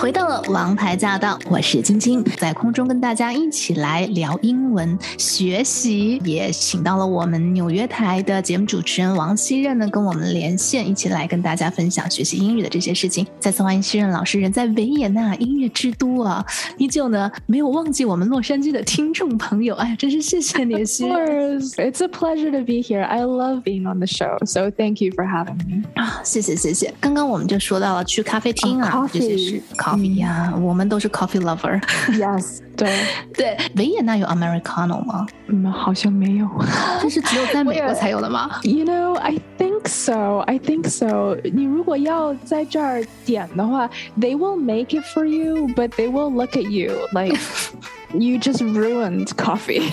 回到了王牌驾到，我是晶晶，在空中跟大家一起来聊英文学习，也请到了我们纽约台的节目主持人王希任呢，跟我们连线，一起来跟大家分享学习英语的这些事情。再次欢迎希任老师，人在维也纳音乐之都啊，依旧呢没有忘记我们洛杉矶的听众朋友。哎呀，真是谢谢你，希任。It's a pleasure to be here. I love being on the show, so thank you for having me. 啊，谢谢谢谢。刚刚我们就说到了去咖啡厅啊，这些事。coffee 呀，我们都是 coffee lover。Yes，对对，维也纳有 Americano 吗？嗯，好像没有，这是只有在美国才有的吗？You know, I think so. I think so. 你如果要在这儿点的话，they will make it for you, but they will look at you like you just ruined coffee.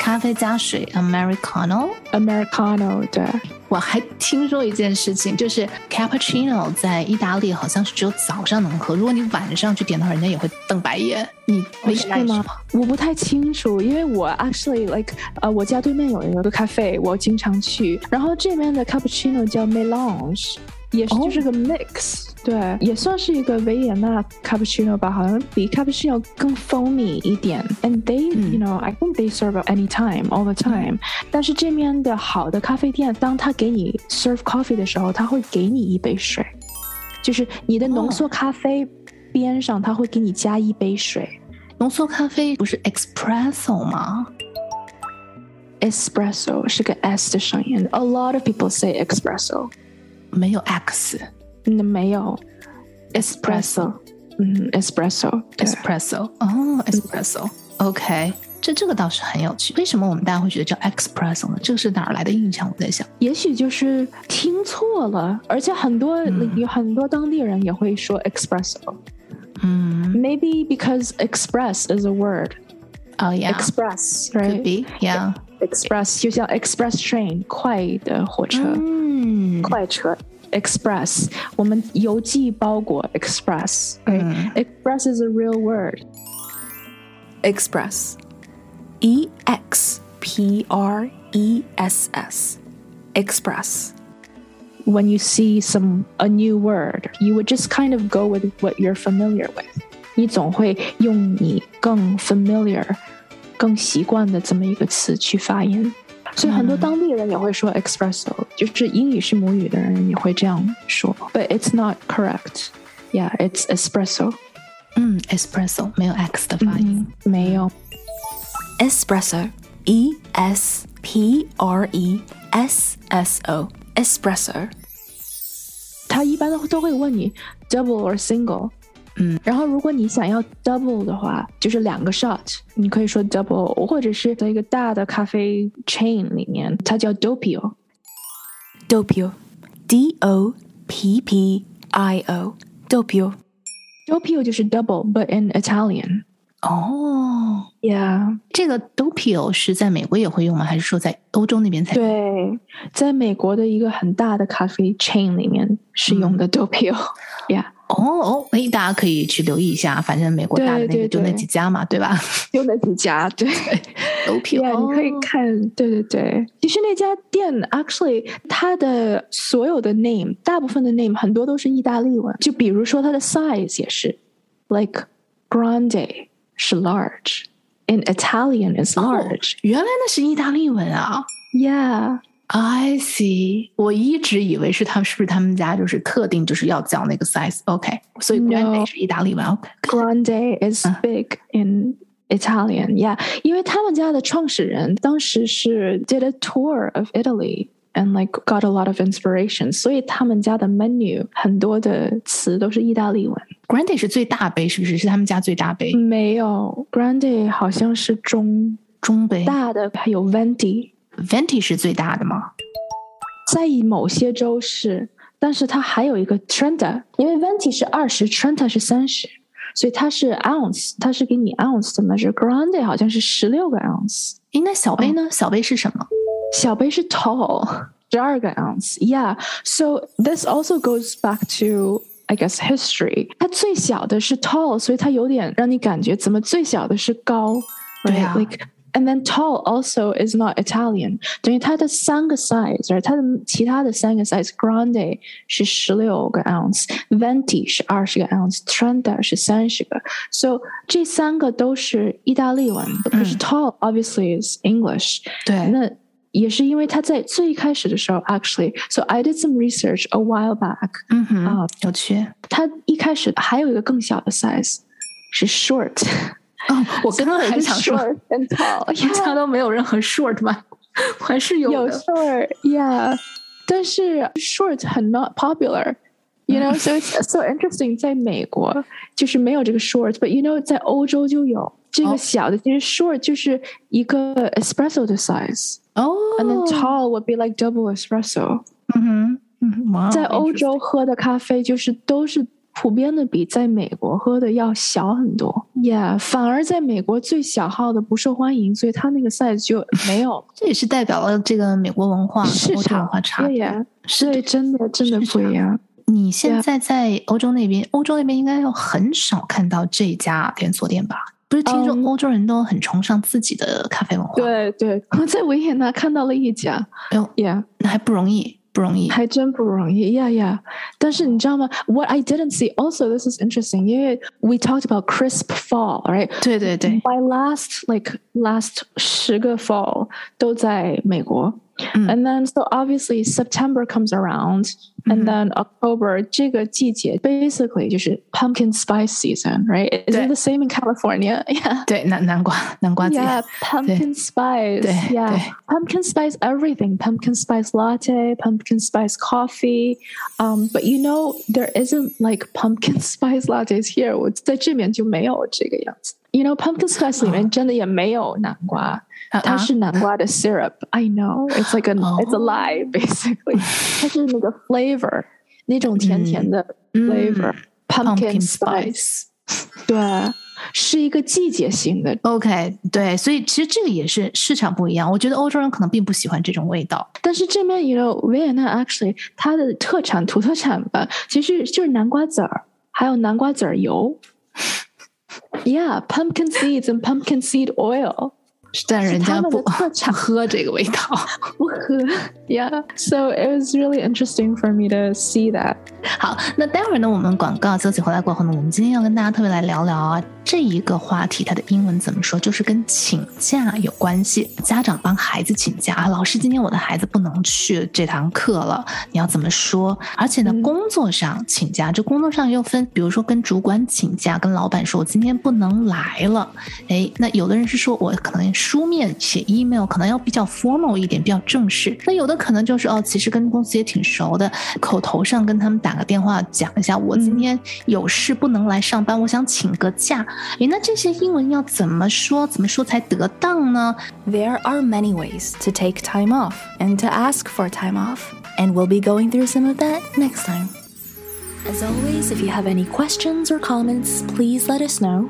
咖啡加水，Americano，Americano，对。我还听说一件事情，就是 cappuccino 在意大利好像是只有早上能喝，如果你晚上去点的话，人家也会瞪白眼。你没是吗？我不太清楚，因为我 actually like 呃，我家对面有一个咖啡，我经常去，然后这边的 cappuccino 叫 melange。也是就是个 mix，对，也算是一个维也纳 cappuccino 吧，好像比 cappuccino 更 foamy 一点。And they, you know, I think they serve at any time, all the time。但是这边的好的咖啡店，当他给你 serve coffee 的时候，他会给你一杯水，就是你的浓缩咖啡边上，他会给你加一杯水。浓缩咖啡不是 espresso 吗？espresso 是个 s 的声音。A lot of people say espresso。没有 X，嗯，没有 espresso，嗯，espresso，espresso，哦，espresso，OK，这这个倒是很有趣。为什么我们大家会觉得叫 espresso 呢？这个是哪儿来的印象？我在想，也许就是听错了，而且很多有很多当地人也会说 espresso，嗯，maybe because express is a word。Oh yeah, express right? Could be, yeah. Express 就像 express train 快的火车，嗯，快车 express 我们邮寄包裹 express，嗯，express is a real word. Express, E X P R E S S, express. When you see some a new word, you would just kind of go with what you're familiar with. 你总会用你更 familiar、更习惯的这么一个词去发音， 所以很多当地人也会说 espresso，就是英语是母语的人也会这样说。But it's not correct. Yeah, it's espresso. 嗯，espresso 没有 x 的发音，没有。espresso，e s p r e s s o，espresso。他一般都都会问你 double or single。 嗯，然后如果你想要 double 的话，就是两个 shot，你可以说 double，或者是在一个大的咖啡 chain 里面，它叫 doppio，doppio，d o p p i o，doppio，doppio 就是 double，but in Italian。哦，Yeah，这个 doppio 是在美国也会用吗？还是说在欧洲那边才？对，在美国的一个很大的咖啡 chain 里面是用的 doppio，Yeah。哦 哦哦，哎，大家可以去留意一下，反正美国大的那个就那几家嘛，对吧？就那几家，对，都品。你可以看，对对对。其实那家店，actually，它的所有的 name，大部分的 name 很多都是意大利文。就比如说它的 size 也是，like grande 是 large，in Italian is large。原来那是意大利文啊，Yeah。I see，我一直以为是他们是不是他们家就是特定就是要叫那个 size，OK，所以 grande 是意大利文，OK，grande is big in Italian，yeah，因为他们家的创始人当时是 did a tour of Italy and like got a lot of inspiration，所以他们家的 menu 很多的词都是意大利文。grande 是最大杯，是不是？是他们家最大杯？没有，grande 好像是中中杯，大的还有 venti。 Venti 是最大的吗？在某些州是，但是它还有一个 Trenta，因为 Venti 是二十，Trenta 是三十，所以它是 ounce，它是给你 ounce 的 measure。Grande 好像是十六个 ounce。应该小杯呢？小杯是什么？小杯是 tall，十二个 ounce。Yeah，so this also goes back to I guess history。它最小的是 tall，所以它有点让你感觉怎么最小的是高，right? Like and then tall also is not Italian，等于它的三个 size，它的其他的三个 size，grande 是十六个 ounce，venti 是二十个 ounce，trenta 是三十个，so 这三个都是意大利文，可是 tall obviously is English，对，那。也是因为他在最开始的时候，actually，so I did some research a while back。嗯哼，啊，有趣。他一开始还有一个更小的 size，是 short。 哦，我刚刚还想说，and tall，人家都没有任何 short 吗？还是有有 short，yeah，但是 short 很 not popular。You know, so it's so interesting. 在美国就是没有这个 short，but you know，在欧洲就有这个小的。其实 short 就是一个 espresso 的 size。哦，and then tall would be like double espresso。嗯哼，嗯，在欧洲喝的咖啡就是都是普遍的比在美国喝的要小很多。 Yeah，反而在美国最小号的不受欢迎，所以它那个 size 就没有。这也是代表了这个美国文化、市场文化差别。对，真的真的不一样。你现在在欧洲那边，欧洲那边应该要很少看到这家连锁店吧？不是听说欧洲人都很崇尚自己的咖啡文化？对对，我在维也纳看到了一家，哎呦，Yeah，那还不容易，不容易，还真不容易，Yeah Yeah。但是你知道吗？What I didn't see also this is interesting，因为 we talked about crisp fall，right？对对对，by last like last 十个 fall 都在美国。 And then so obviously September comes around and then October 这个季节 basically 就是 pumpkin spice season, right? Is it the same in California? Yeah. 对，南南瓜南瓜节。Yeah, pumpkin spice. Yeah, pumpkin spice everything. Pumpkin spice latte, pumpkin spice coffee. Um, but you know there isn't like pumpkin spice lattes here. 我在这边就没有这个样子。 You know, pumpkin spice 里面真的也没有南瓜。它是南瓜的 syrup. I know it's like a it's a lie basically. 它是那个 flavor 那种甜甜的 flavor pumpkin spice. 对，是一个季节性的。OK，对，所以其实这个也是市场不一样。我觉得欧洲人可能并不喜欢这种味道，但是这边 you know 维也纳 actually 它的特产土特产吧，其实就是南瓜籽儿，还有南瓜籽儿油。 Yeah, pumpkin seeds and pumpkin seed oil. 但人家 不喝这个味道，不喝。Yeah, so it was really interesting for me to see that. 好，那待会儿呢，我们广告休息回来过后呢，我们今天要跟大家特别来聊聊啊，这一个话题，它的英文怎么说？就是跟请假有关系。家长帮孩子请假啊，老师，今天我的孩子不能去这堂课了，你要怎么说？而且呢，工作上请假，这工作上又分，比如说跟主管请假，跟老板说我今天不能来了。哎，那有的人是说我可能书面写 email，可能要比较 formal 一点，比较正式。那有的可能就是哦，其实跟公司也挺熟的，口头上跟他们打。打个电话讲一下，我今天有事不能来上班，我想请个假。诶，那这些英文要怎么说？怎么说才得当呢？There are many ways to take time off and to ask for time off, and we'll be going through some of that next time. As always, if you have any questions or comments, please let us know.